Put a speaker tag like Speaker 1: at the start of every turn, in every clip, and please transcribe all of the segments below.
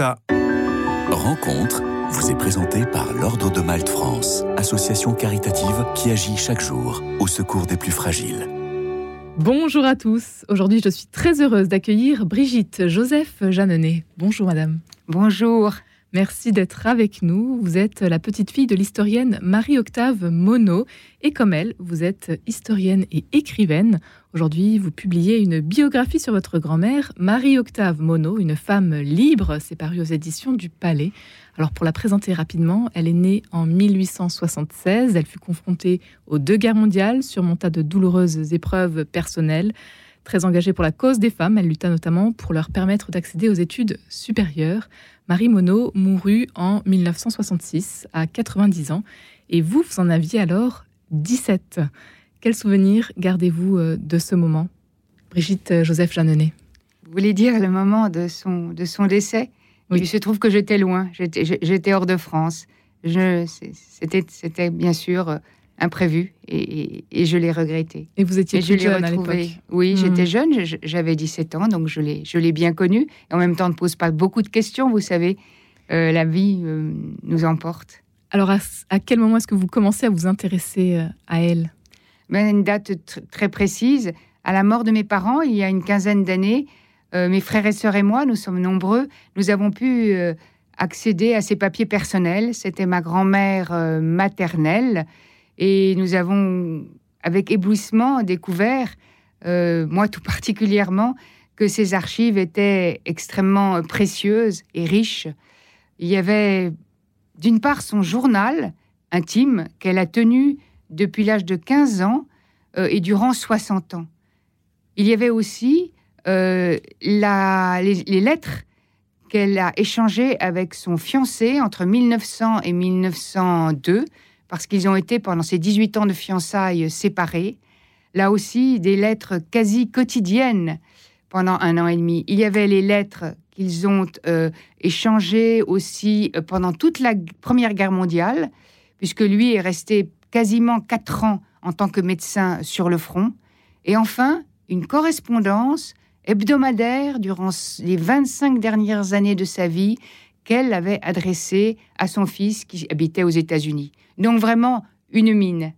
Speaker 1: ça.
Speaker 2: Rencontre vous est présentée par l'Ordre de Malte France, association caritative qui agit chaque jour au secours des plus fragiles.
Speaker 3: Bonjour à tous. Aujourd'hui, je suis très heureuse d'accueillir Brigitte Joseph Jeannenet. Bonjour madame.
Speaker 4: Bonjour.
Speaker 3: Merci d'être avec nous. Vous êtes la petite fille de l'historienne Marie-Octave Monod et comme elle, vous êtes historienne et écrivaine. Aujourd'hui, vous publiez une biographie sur votre grand-mère, Marie-Octave Monod, une femme libre. C'est paru aux éditions du Palais. Alors pour la présenter rapidement, elle est née en 1876. Elle fut confrontée aux deux guerres mondiales, surmonta de douloureuses épreuves personnelles. Très engagée pour la cause des femmes, elle lutta notamment pour leur permettre d'accéder aux études supérieures. Marie Monod mourut en 1966 à 90 ans et vous, vous en aviez alors 17. Quel souvenir gardez-vous euh, de ce moment? Brigitte euh, Joseph Jeannenet.
Speaker 4: Vous voulez dire le moment de son, de son décès? Oui. Il se trouve que j'étais loin, j'étais hors de France. C'était bien sûr euh, imprévu et, et, je l'ai regretté.
Speaker 3: Et vous étiez jeune à l'époque
Speaker 4: Oui, mmh. j'étais jeune, j'avais 17 ans, donc je l'ai bien connu. Et en même temps, on ne pose pas beaucoup de questions, vous savez, euh, la vie euh, nous emporte.
Speaker 3: Alors, à, à quel moment est-ce que vous commencez à vous intéresser euh, à elle?
Speaker 4: Ben, Une date très précise. À la mort de mes parents, il y a une quinzaine d'années, euh, mes frères et sœurs et moi, nous sommes nombreux, nous avons pu accéder à ses papiers personnels. C'était ma grand-mère maternelle et nous avons, avec éblouissement, découvert, moi tout particulièrement, que ces archives étaient extrêmement précieuses et riches. Il y avait d'une part son journal intime qu'elle a tenu depuis l'âge de 15 ans et durant 60 ans. Il y avait aussi euh, les, lettres qu'elle a échangées avec son fiancé entre 1900 et 1902, parce qu'ils ont été pendant ces 18 ans de fiançailles séparés. Là aussi, des lettres quasi quotidiennes pendant un an et demi. Il y avait les lettres qu'ils ont euh, échangées aussi euh, pendant toute la Première Guerre mondiale, puisque lui est resté quasiment quatre ans en tant que médecin sur le front. Et enfin, une correspondance hebdomadaire durant les 25 dernières années de sa vie qu'elle avait adressé à son fils qui habitait aux États-Unis. Donc vraiment une mine.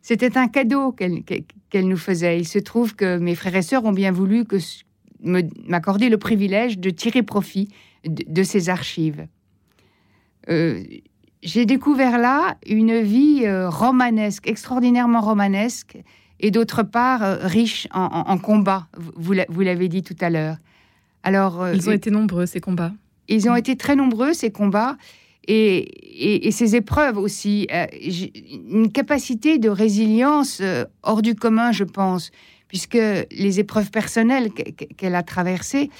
Speaker 4: C'était un cadeau qu'elle nous faisait. Il se trouve que mes frères et sœurs ont bien voulu m'accorder le privilège de tirer profit de, ces archives. Euh, j'ai découvert là une vie euh, romanesque, extraordinairement romanesque, et d'autre part euh, riche en, en, combats, vous l'avez dit tout à l'heure.
Speaker 3: Alors, ils ont été nombreux, ces combats.
Speaker 4: Ils ont été très nombreux, ces combats, et, ces épreuves aussi. Euh, une capacité de résilience hors du commun, je pense, puisque les épreuves personnelles qu'elle a traversées,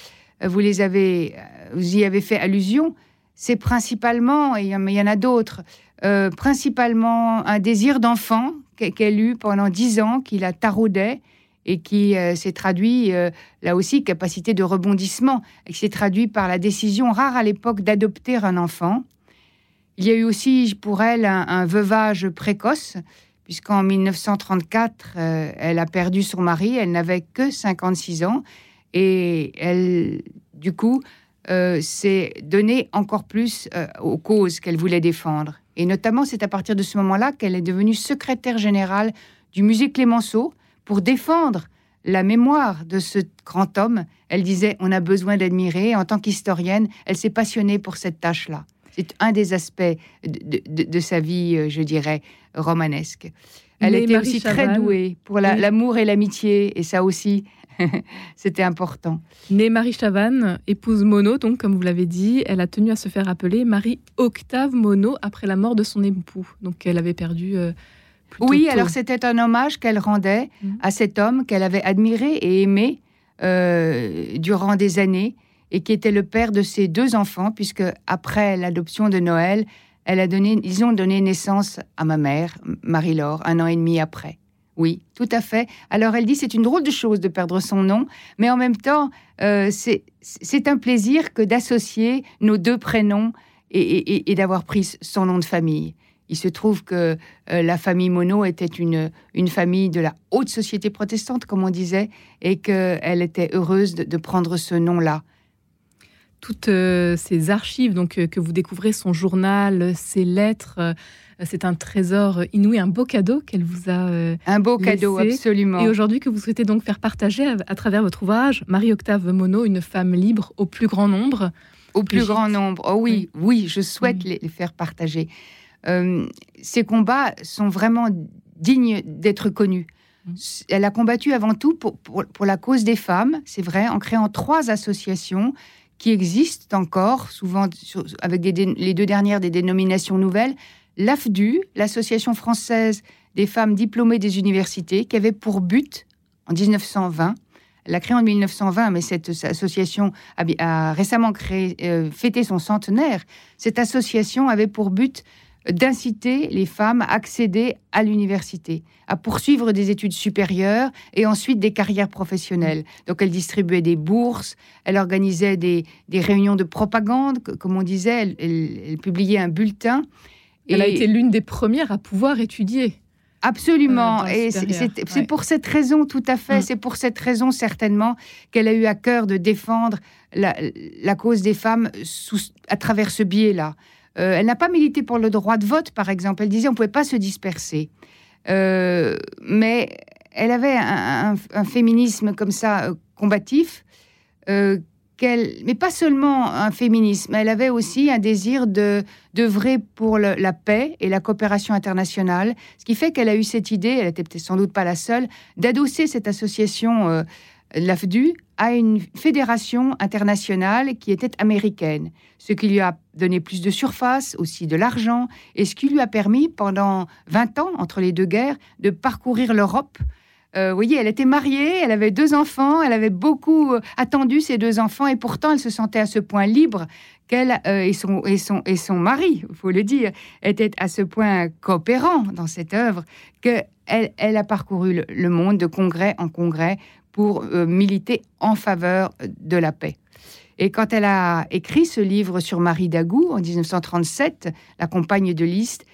Speaker 4: vous les avez, vous y avez fait allusion, c'est principalement, et il y en a d'autres, principalement un désir d'enfant qu'elle eut pendant dix ans, qui la taraudait et qui euh, s'est traduit, euh, là aussi, capacité de rebondissement, et qui s'est traduit par la décision rare à l'époque d'adopter un enfant. Il y a eu aussi pour elle un, veuvage précoce, puisqu'en 1934, euh, elle a perdu son mari, elle n'avait que 56 ans, et elle, du coup, s'est donnée encore plus aux causes qu'elle voulait défendre. Et notamment, c'est à partir de ce moment-là qu'elle est devenue secrétaire générale du musée Clémenceau pour défendre la mémoire de ce grand homme. Elle disait on a besoin d'admirer. En tant qu'historienne, elle s'est passionnée pour cette tâche-là. C'est un des aspects de, sa vie, euh, je dirais, romanesque. Elle était aussi très douée pour l'amour et l'amitié, et ça aussi, C'était important.
Speaker 3: Née Marie Chavannes, épouse Monod, donc comme vous l'avez dit, elle a tenu à se faire appeler Marie Octave Monod après la mort de son époux. Donc elle avait perdu. Euh,
Speaker 4: oui, alors c'était un hommage qu'elle rendait mmh. à cet homme qu'elle avait admiré et aimé euh, durant des années et qui était le père de ses deux enfants, puisque après l'adoption de Noël, elle a donné, ils ont donné naissance à ma mère, Marie-Laure, un an et demi après. Oui, tout à fait. Alors elle dit c'est une drôle de chose de perdre son nom, mais en même temps euh, c'est un plaisir que d'associer nos deux prénoms et, d'avoir pris son nom de famille. Il se trouve que euh, la famille Monod était une, une famille de la haute société protestante, comme on disait, et qu'elle était heureuse de, prendre ce nom-là.
Speaker 3: toutes ces archives donc que vous découvrez, son journal, ses lettres. C'est un trésor inouï, un beau cadeau qu'elle vous a
Speaker 4: Un beau cadeau, absolument.
Speaker 3: Et aujourd'hui que vous souhaitez donc faire partager à, travers votre ouvrage, Marie-Octave Monod, une femme libre au plus grand nombre.
Speaker 4: Au plus grand nombre. Oh oui, oui, je souhaite les, faire partager. Ces combats sont vraiment dignes d'être connus. Mm. Elle a combattu avant tout pour, pour, la cause des femmes, c'est vrai, en créant trois associations qui existent encore, souvent avec les deux dernières des dénominations nouvelles. L'AFDU, l'Association française des femmes diplômées des universités, qui avait pour but, en 1920, elle l'a créée en 1920, mais cette association a, récemment créé, euh, fêté son centenaire. Cette association avait pour but d'inciter les femmes à accéder à l'université, à poursuivre des études supérieures et ensuite des carrières professionnelles. Donc elle distribuait des bourses, elle organisait des, réunions de propagande, comme on disait, elle, publiait un bulletin.
Speaker 3: Elle a été l'une des premières à pouvoir étudier.
Speaker 4: Absolument. Euh, et c'est pour cette raison, tout à fait, mm. c'est pour cette raison certainement qu'elle a eu à cœur de défendre la, cause des femmes à travers ce biais-là. Euh, elle n'a pas milité pour le droit de vote, par exemple. Elle disait on ne pouvait pas se disperser. Euh, mais elle avait un, féminisme comme ça euh, combatif, mais pas seulement un féminisme. Elle avait aussi un désir de d'œuvrer pour la paix et la coopération internationale, ce qui fait qu'elle a eu cette idée. Elle était peut-être sans doute pas la seule d'adosser cette association l'AFDU à une fédération internationale qui était américaine, ce qui lui a donné plus de surface, aussi de l'argent, et ce qui lui a permis, pendant 20 ans, entre les deux guerres, de parcourir l'Europe. Euh, vous voyez, elle était mariée, elle avait deux enfants, elle avait beaucoup euh, attendu ses deux enfants, et pourtant elle se sentait à ce point libre qu'elle euh, et, son, et, son, et son mari, il faut le dire, étaient à ce point coopérants dans cette œuvre qu'elle elle a parcouru le monde de congrès en congrès pour euh, militer en faveur de la paix. Et quand elle a écrit ce livre sur Marie Dagou en 1937, la compagne de Liszt,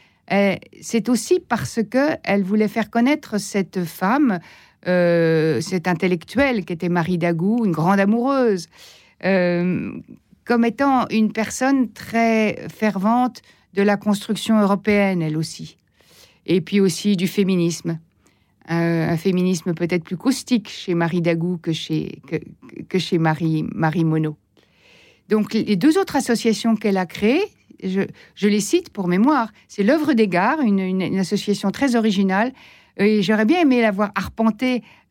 Speaker 4: c'est aussi parce que elle voulait faire connaître cette femme, euh, cette intellectuelle qui était Marie Dagou, une grande amoureuse, euh, comme étant une personne très fervente de la construction européenne, elle aussi, et puis aussi du féminisme un, féminisme peut-être plus caustique chez Marie Dagou que chez, que, chez Marie, Marie Monod. Donc les deux autres associations qu'elle a créées, je, les cite pour mémoire, c'est l'œuvre des gares, une, association très originale. Et j'aurais bien aimé la voir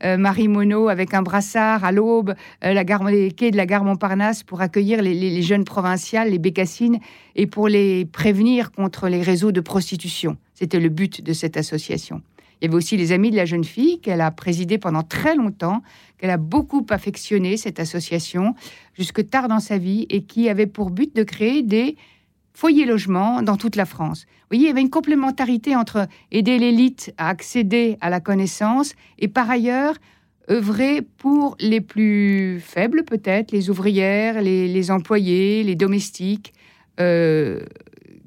Speaker 4: euh, Marie Monod avec un brassard à l'aube, euh, la les quais de la gare Montparnasse pour accueillir les, jeunes provinciales, les bécassines, et pour les prévenir contre les réseaux de prostitution. C'était le but de cette association. Il y avait aussi les Amis de la jeune fille qu'elle a présidé pendant très longtemps, qu'elle a beaucoup affectionné, cette association, jusque tard dans sa vie, et qui avait pour but de créer des foyers logements dans toute la France. Vous voyez, il y avait une complémentarité entre aider l'élite à accéder à la connaissance et par ailleurs œuvrer pour les plus faibles peut-être, les ouvrières, les, employés, les domestiques, euh,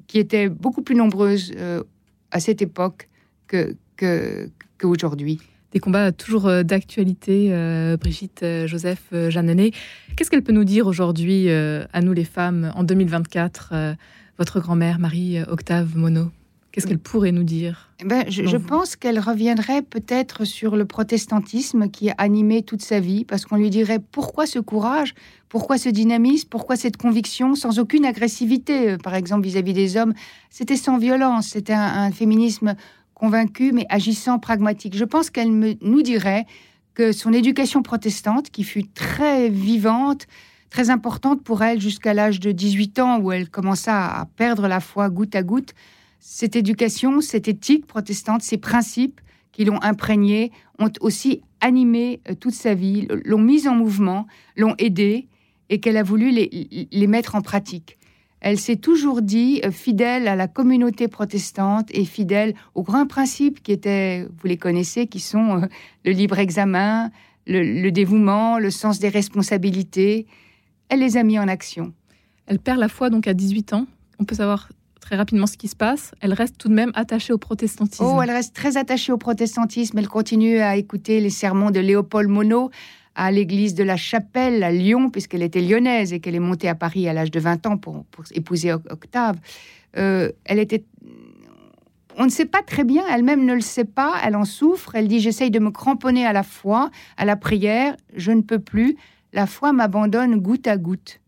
Speaker 4: qui étaient beaucoup plus nombreuses euh, à cette époque que, qu'aujourd'hui.
Speaker 3: Des combats toujours euh, d'actualité, euh, Brigitte euh, Joseph Jeannenet. Qu'est-ce qu'elle peut nous dire aujourd'hui, à nous les femmes, en 2024, votre grand-mère Marie-Octave Monod? Qu'est-ce qu'elle pourrait nous dire?
Speaker 4: Eh ben, Je, pense qu'elle reviendrait peut-être sur le protestantisme qui a animé toute sa vie, parce qu'on lui dirait pourquoi ce courage, pourquoi ce dynamisme, pourquoi cette conviction sans aucune agressivité, par exemple vis-à-vis des hommes? C'était sans violence, c'était un féminisme convaincue, mais agissant pragmatique. Je pense qu'elle nous dirait que son éducation protestante, qui fut très vivante, très importante pour elle jusqu'à l'âge de 18 ans, où elle commença à perdre la foi goutte à goutte, cette éducation, cette éthique protestante, ces principes qui l'ont imprégnée, ont aussi animé euh, toute sa vie, l'ont mise en mouvement, l'ont aidée, et qu'elle a voulu les, les mettre en pratique elle s'est toujours dit euh, fidèle à la communauté protestante et fidèle aux grands principes qui étaient, vous les connaissez, qui sont euh, le libre examen, le, dévouement, le sens des responsabilités. Elle les a mis en action.
Speaker 3: Elle perd la foi donc à 18 ans. On peut savoir très rapidement ce qui se passe. Elle reste tout de même attachée au protestantisme.
Speaker 4: Oh, elle reste très attachée au protestantisme. Elle continue à écouter les sermons de Léopold Monod. À l'église de la Chapelle à Lyon, puisqu'elle était lyonnaise et qu'elle est montée à Paris à l'âge de 20 ans pour, épouser Octave. Euh, elle était. On ne sait pas très bien, elle-même ne le sait pas, elle en souffre. Elle dit J'essaye de me cramponner à la foi, à la prière, je ne peux plus. La foi m'abandonne goutte à goutte.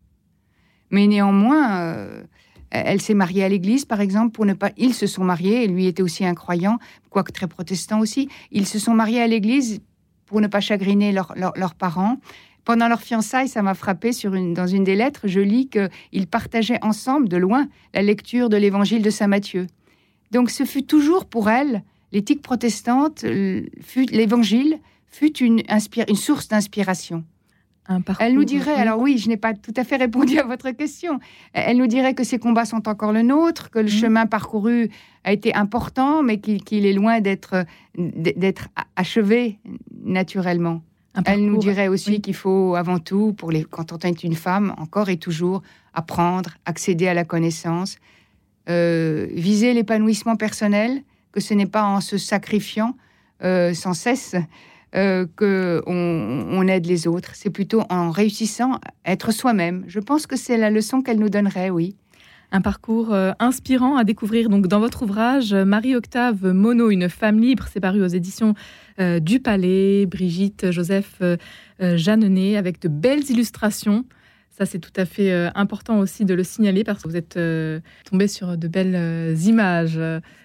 Speaker 4: Mais néanmoins, euh, elle s'est mariée à l'église, par exemple, pour ne pas. Ils se sont mariés, et lui était aussi un croyant, quoique très protestant aussi. Ils se sont mariés à l'église pour ne pas chagriner leurs parents. Pendant leur fiançailles, ça m'a frappé dans une des lettres, je lis qu'ils partageaient ensemble, de loin, la lecture de l'évangile de Saint Matthieu. Donc ce fut toujours pour elle, l'éthique protestante, l'évangile fut une source d'inspiration. Elle nous dirait, alors oui, je n'ai pas tout à fait répondu à votre question, elle nous dirait que ces combats sont encore le nôtre, que le mmh. chemin parcouru a été important, mais qu'il est loin d'être achevé naturellement. Elle nous dirait aussi qu'il faut avant tout, pour les, quand on est une femme, encore et toujours, apprendre, accéder à la connaissance, euh, viser l'épanouissement personnel, que ce n'est pas en se sacrifiant euh, sans cesse euh, qu'on on aide les autres. C'est plutôt en réussissant à être soi-même. Je pense que c'est la leçon qu'elle nous donnerait, oui.
Speaker 3: Un parcours euh, inspirant à découvrir donc dans votre ouvrage Marie-Octave Monod, une femme libre, c'est paru aux éditions euh, du Palais, Brigitte Joseph Jeannenet, avec de belles illustrations. Ça, c'est tout à fait important aussi de le signaler parce que vous êtes tombé sur de belles images.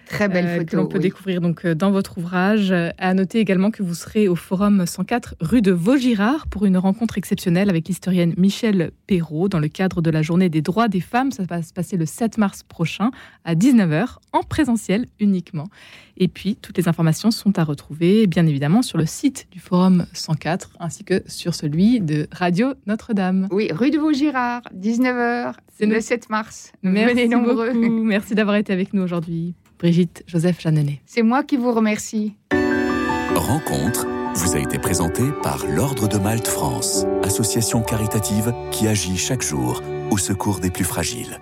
Speaker 4: Très belles photos.
Speaker 3: que l'on peut découvrir donc dans votre ouvrage. À noter également que vous serez au Forum 104 rue de Vaugirard pour une rencontre exceptionnelle avec l'historienne Michel Perrault dans le cadre de la journée des droits des femmes. Ça va se passer le 7 mars prochain à 19h en présentiel uniquement. Et puis, toutes les informations sont à retrouver, bien évidemment, sur le site du Forum 104 ainsi que sur celui de Radio Notre-Dame.
Speaker 4: Oui, rue de Vaugirard, 19h, c'est le 7 mars.
Speaker 3: Merci nombreux. Beaucoup. Merci d'avoir été avec nous aujourd'hui. Brigitte Joseph Jeannenet.
Speaker 4: C'est moi qui vous remercie.
Speaker 2: Rencontre vous a été présentée par l'Ordre de Malte France, association caritative qui agit chaque jour au secours des plus fragiles.